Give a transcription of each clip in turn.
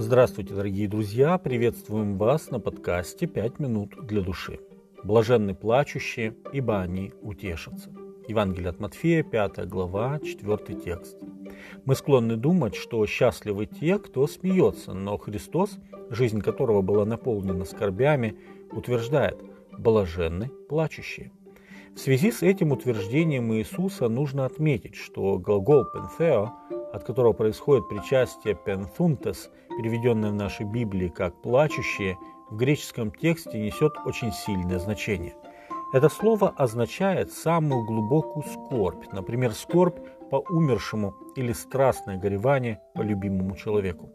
Здравствуйте, дорогие друзья! Приветствуем вас на подкасте «Пять минут для души». Блаженны плачущие, ибо они утешатся. Евангелие от Матфея, 5 глава, 4 текст. Мы склонны думать, что счастливы те, кто смеется, но Христос, жизнь которого была наполнена скорбями, утверждает «блаженны плачущие». В связи с этим утверждением Иисуса нужно отметить, что глагол «пенфео», от которого происходит причастие пенфунтес, переведенное в нашей Библии как «плачущие», в греческом тексте несет очень сильное значение. Это слово означает самую глубокую скорбь, например, скорбь по умершему или страстное горевание по любимому человеку.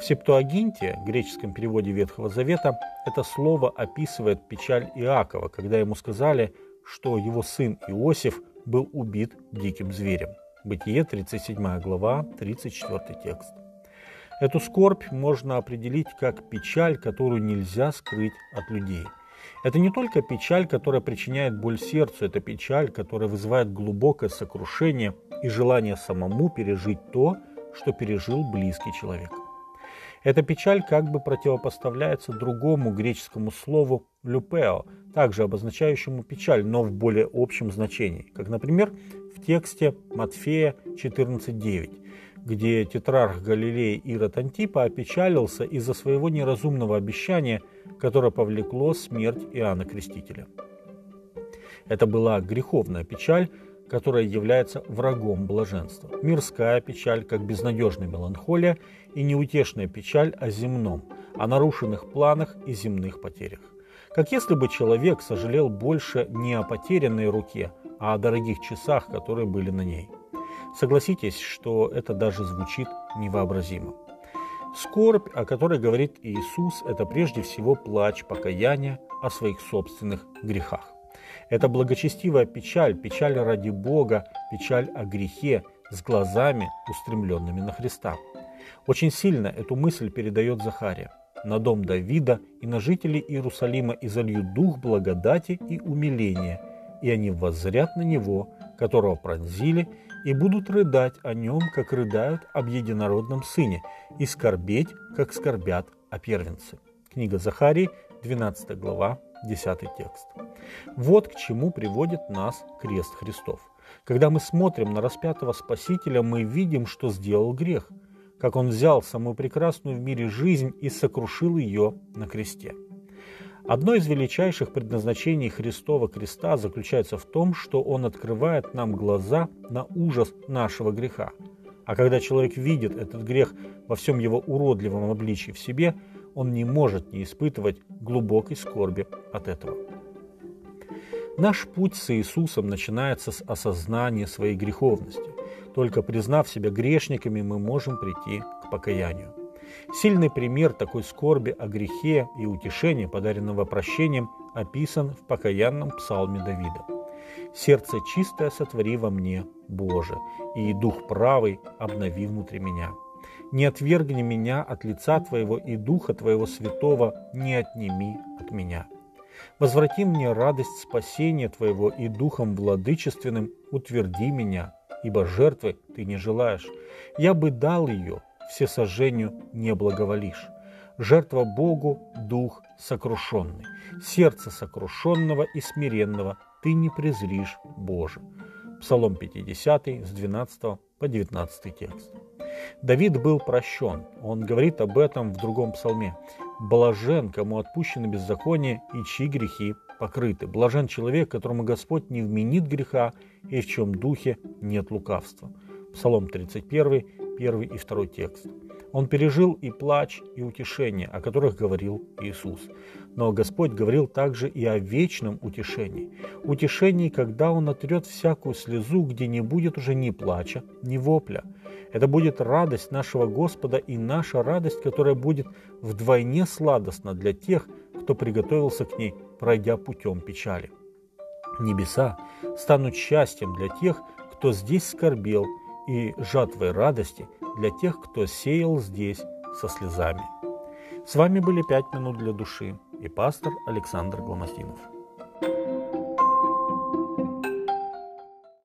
В Септуагинте, греческом переводе Ветхого Завета, это слово описывает печаль Иакова, когда ему сказали, что его сын Иосиф был убит диким зверем. Бытие, 37 глава, 34 текст. Эту скорбь можно определить как печаль, которую нельзя скрыть от людей. Это не только печаль, которая причиняет боль сердцу, это печаль, которая вызывает глубокое сокрушение и желание самому пережить то, что пережил близкий человек. Эта печаль как бы противопоставляется другому греческому слову «люпео», также обозначающему печаль, но в более общем значении, как, например, в тексте Матфея 14.9, где тетрарх Галилеи Ирод Антипа опечалился из-за своего неразумного обещания, которое повлекло смерть Иоанна Крестителя. Это была греховная печаль, которая является врагом блаженства. Мирская печаль, как безнадежная меланхолия, и неутешная печаль о земном, о нарушенных планах и земных потерях. Как если бы человек сожалел больше не о потерянной руке, а о дорогих часах, которые были на ней. Согласитесь, что это даже звучит невообразимо. Скорбь, о которой говорит Иисус, это прежде всего плач покаяния о своих собственных грехах. Это благочестивая печаль, печаль ради Бога, печаль о грехе, с глазами, устремленными на Христа. Очень сильно эту мысль передает Захария. На дом Давида и на жителей Иерусалима изольют дух благодати и умиления, и они воззрят на него, которого пронзили, и будут рыдать о нем, как рыдают об единородном сыне, и скорбеть, как скорбят о первенце. Книга Захарии, 12 глава, 10 текст. Вот к чему приводит нас крест Христов. Когда мы смотрим на распятого Спасителя, мы видим, что сделал грех, как он взял самую прекрасную в мире жизнь и сокрушил ее на кресте. Одно из величайших предназначений Христова креста заключается в том, что он открывает нам глаза на ужас нашего греха. А когда человек видит этот грех во всем его уродливом обличии в себе, он не может не испытывать глубокой скорби от этого. Наш путь с Иисусом начинается с осознания своей греховности. Только признав себя грешниками, мы можем прийти к покаянию. Сильный пример такой скорби о грехе и утешении, подаренного прощением, описан в покаянном псалме Давида. «Сердце чистое сотвори во мне, Боже, и дух правый обнови внутри меня. Не отвергни меня от лица Твоего, и духа Твоего святого не отними от меня. Возврати мне радость спасения Твоего, и духом владычественным утверди меня, ибо жертвы Ты не желаешь. Я бы дал ее, всесожжению не благоволишь. Жертва Богу – дух сокрушенный. Сердце сокрушенного и смиренного ты не презришь, Боже. Псалом 50 с 12 по 19 текст. Давид был прощен. Он говорит об этом в другом псалме. «Блажен, кому отпущено беззаконие и чьи грехи покрыты. Блажен человек, которому Господь не вменит греха и в чем духе нет лукавства». Псалом 31, первый и второй текст. Он пережил и плач, и утешение, о которых говорил Иисус. Но Господь говорил также и о вечном утешении. Утешении, когда Он отрет всякую слезу, где не будет уже ни плача, ни вопля. Это будет радость нашего Господа и наша радость, которая будет вдвойне сладостна для тех, кто приготовился к ней, пройдя путем печали. Небеса станут счастьем для тех, кто здесь скорбел и жатвой радости для тех, кто сеял здесь со слезами. С вами были «Пять минут для души» и пастор Александр Гломоздинов.